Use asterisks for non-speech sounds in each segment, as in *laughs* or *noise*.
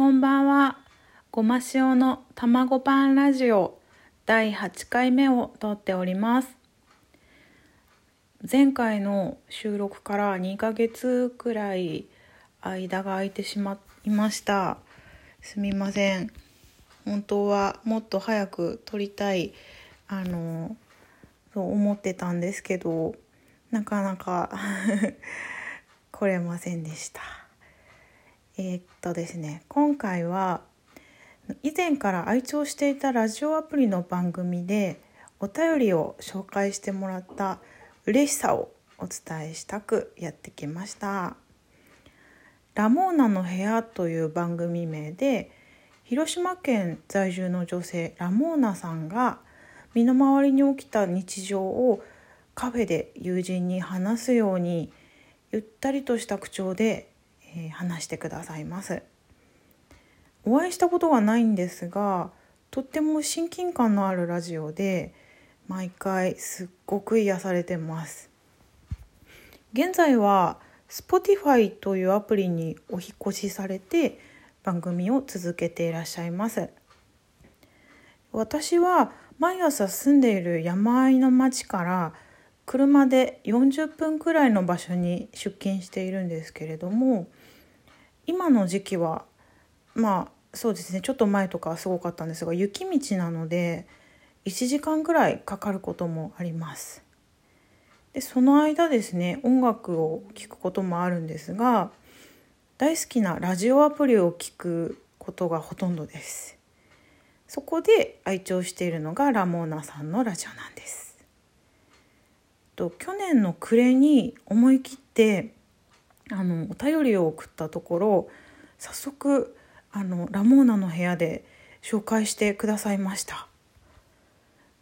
こんばんは。ごま塩の卵パンラジオ第8回目を撮っております。前回の収録から2ヶ月くらい間が空いてしまいました。すみません。本当はもっと早く撮りたい、あの、そう思ってたんですけど、なかなか *laughs* 来れませんでした。えーっとですね今回は以前から愛聴していたラジオアプリの番組でお便りを紹介してもらった嬉しさをお伝えしたくやってきました「ラモーナの部屋」という番組名で広島県在住の女性ラモーナさんが身の回りに起きた日常をカフェで友人に話すようにゆったりとした口調でえ話してくださいます。お会いしたことがないんですがとっても親近感のあるラジオで毎回すっごく癒されてます。現在は Spotify というアプリにお引越しされて番組を続けていらっしゃいます。私は毎朝住んでいる山あいの町から車で40分くらいの場所に出勤しているんですけれども今の時期はまあそうですねちょっと前とかはすごかったんですが雪道なので1時間くらいかかることもあります。でその間ですね音楽を聴くこともあるんですが大好きなラジオアプリを聴くことがほとんどです。そこで愛聴しているのがラモーナさんのラジオなんです。と去年の暮れに思い切ってあのお便りを送ったところ早速あのラモーナの部屋で紹介してくださいました。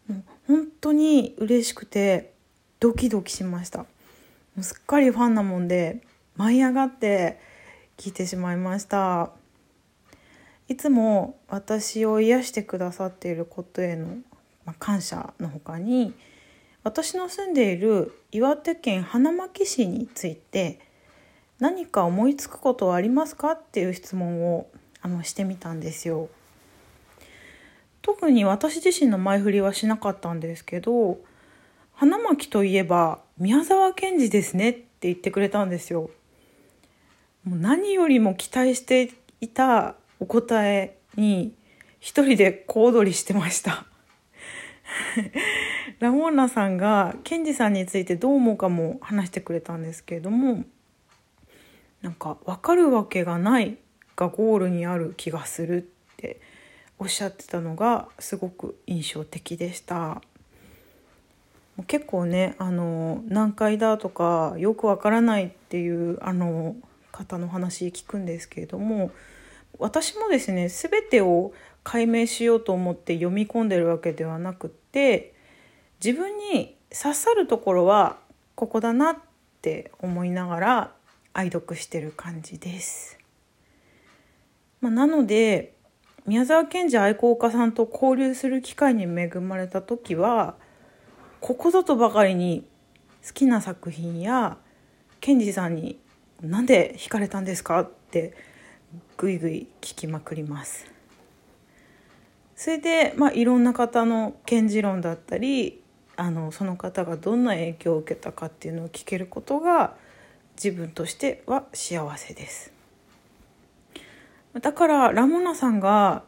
もう本当に嬉しくてドキドキしました。もうすっかりファンなもんで舞い上がって聞いてしまいました。いつも私を癒してくださっていることへの、ま、感謝のほかに私の住んでいる岩手県花巻市について何か思いつくことはありますか？っていう質問をあのしてみたんですよ。特に私自身の前振りはしなかったんですけど花巻といえば宮沢賢治ですねって言ってくれたんですよ。もう何よりも期待していたお答えに一人で小躍りしてました。*laughs* ラモーナさんがケンジさんについてどう思うかも話してくれたんですけれどもなんか分かるわけがないがゴールにある気がするっておっしゃってたのがすごく印象的でした。結構ねあの難解だとかよくわからないっていうあの方の話聞くんですけれども私もですね全てを解明しようと思って読み込んでるわけではなくって自分に刺さるところはここだなって思いながら愛読してる感じです。まあ、なので宮沢賢治愛好家さんと交流する機会に恵まれた時はここぞとばかりに好きな作品や賢治さんに「なんで惹かれたんですか?」ってぐいぐい聞きまくります。それで、まあ、いろんな方の賢治論だったりあのその方がどんな影響を受けたかっていうのを聞けることが自分としては幸せですだからラモナさんが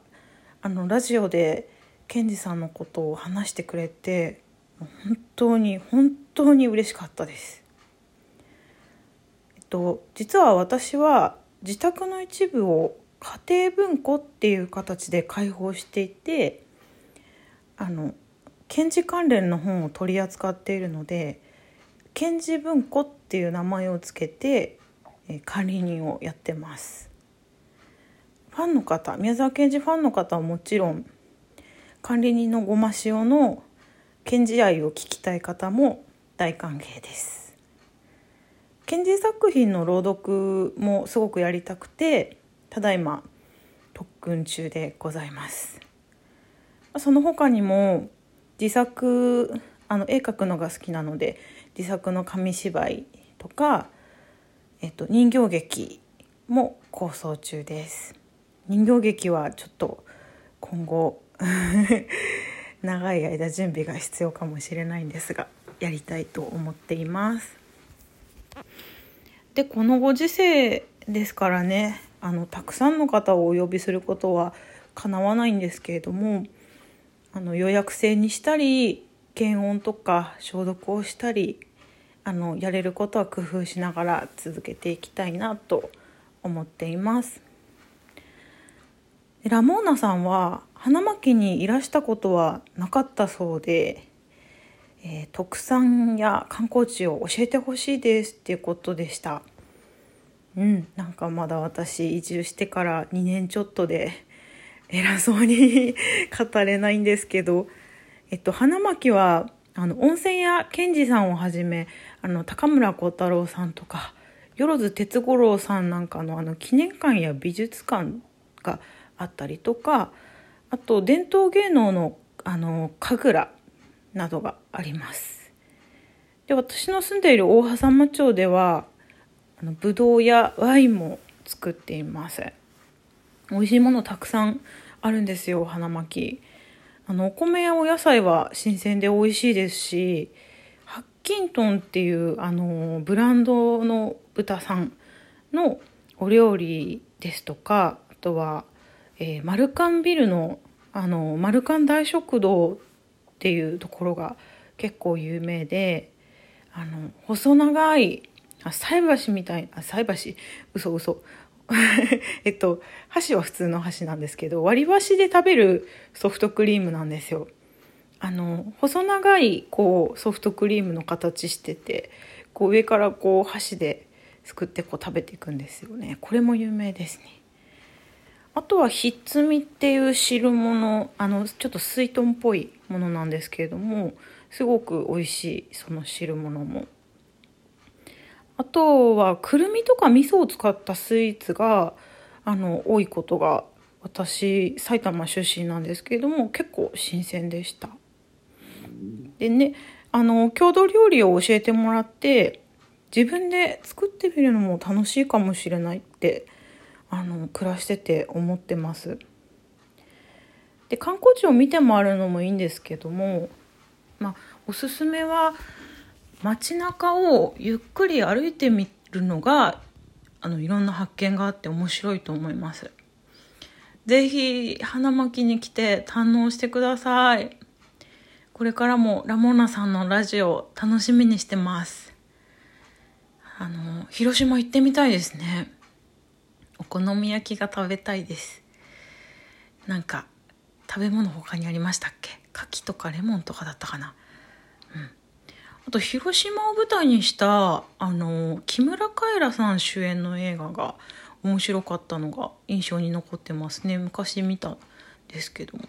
あのラジオでケンジさんのことを話してくれて本当に本当に嬉しかったです。えっと実は私は自宅の一部を家庭文庫っていう形で開放していてあの検事関連の本を取り扱っているので検事文庫っていう名前をつけて、えー管理人をやってます。ファンの方宮沢賢治ファンの方はもちろん管理人のごま塩の賢治愛を聞きたい方も大歓迎です。賢治作品の朗読もすごくやりたくてただいま特訓中でございます。その他にも自作あの絵描くのが好きなので自作の紙芝居とか、えっと、人形劇も構想中です。人形劇はちょっと今後 *laughs* 長い間準備が必要かもしれないんですがやりたいと思っています。でこのご時世ですからねあのたくさんの方をお呼びすることはかなわないんですけれどもあの予約制にしたり検温とか消毒をしたりあのやれることは工夫しながら続けていきたいなと思っています。ラモーナさんは花巻にいらしたことはなかったそうで、えー、特産や観光地を教えてほしいですっていうことでした。うん、なんかまだ私移住してから2年ちょっとで偉そうに *laughs* 語れないんですけど、えっと、花巻はあの温泉屋賢治さんをはじめあの高村光太郎さんとか万哲五郎さんなんかのあの記念館や美術館があったりとかあと伝統芸能のあの神楽などがあります。で私の住んでいる大波佐町ではあのブドウやワインも作っています。美味しいものたくさんあるんですよ花巻。あのお米やお野菜は新鮮で美味しいですしキントンっていうあのブランドの豚さんのお料理ですとかあとはえー、マルカンビルのあのマルカン大食堂っていうところが結構有名であの細長いあ菜箸みたいあ菜箸？嘘嘘 *laughs* えっと箸は普通の箸なんですけど割り箸で食べるソフトクリームなんですよ。あの細長いこうソフトクリームの形しててこう上からこう箸ですくってこう食べていくんですよね。これも有名ですね。あとはひっつみっていう汁物あのちょっと水豚っぽいものなんですけれどもすごく美味しいその汁物も。あとはくるみとか味噌を使ったスイーツがあの多いことが私埼玉出身なんですけれども結構新鮮でした。でねあの郷土料理を教えてもらって自分で作ってみるのも楽しいかもしれないってあの暮らしてて思ってます。で観光地を見て回るのもいいんですけども、まあ、おすすめは街中をゆっくり歩いてみるのがあのいろんな発見があって面白いと思います。ぜひ花巻に来て堪能してください。これからもラモーナさんのラジオ楽しみにしてます。あの広島行ってみたいですね。お好み焼きが食べたいです。なんか食べ物他にありましたっけ？牡蠣とかレモンとかだったかな。うん。あと広島を舞台にしたあの木村カエラさん主演の映画が面白かったのが印象に残ってますね。昔見たんですけども。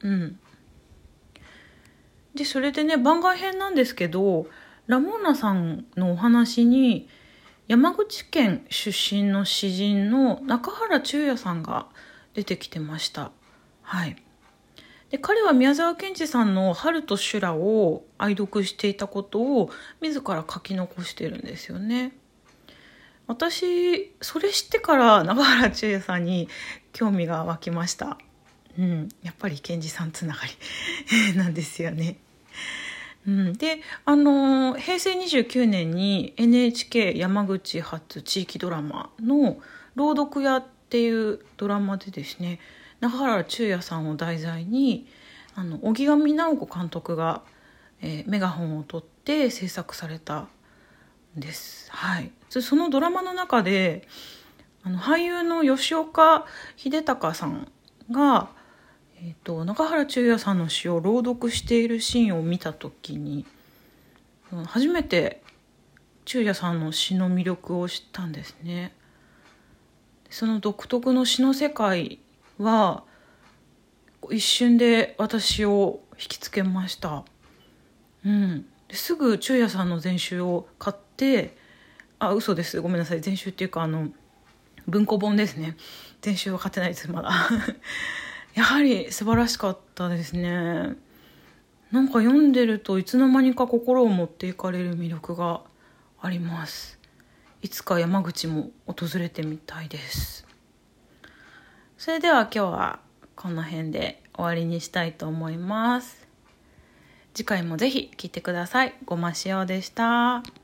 うん。でそれでね番外編なんですけどラモーナさんのお話に山口県出身の詩人の中原中也さんが出てきてました。はい。で彼は宮沢賢治さんの「春と修羅」を愛読していたことを自ら書き残してるんですよね。私それ知ってから中原中也さんに興味が湧きました。うん、やっぱり賢治さんつながりなんですよね。うん、であの平成29年に NHK 山口発地域ドラマの「朗読屋」っていうドラマでですね中原中也さんを題材にあの荻上直子監督が、えー、メガホンを取って制作されたんです。はい、そのドラマの中であの俳優の吉岡秀隆さんがえーと、中原中也さんの詩を朗読しているシーンを見た時に初めて中也さんの詩の魅力を知ったんですね。その独特の詩の世界は一瞬で私を引きつけました。うん、すぐ中也さんの全集を買ってあ嘘です。ごめんなさい。全集っていうかあの文庫本ですね。全集は買ってないですまだ。やはり素晴らしかったですね。なんか読んでるといつの間にか心を持っていかれる魅力があります。いつか山口も訪れてみたいです。それでは今日はこの辺で終わりにしたいと思います。次回もぜひ聞いてください。ごましおでした。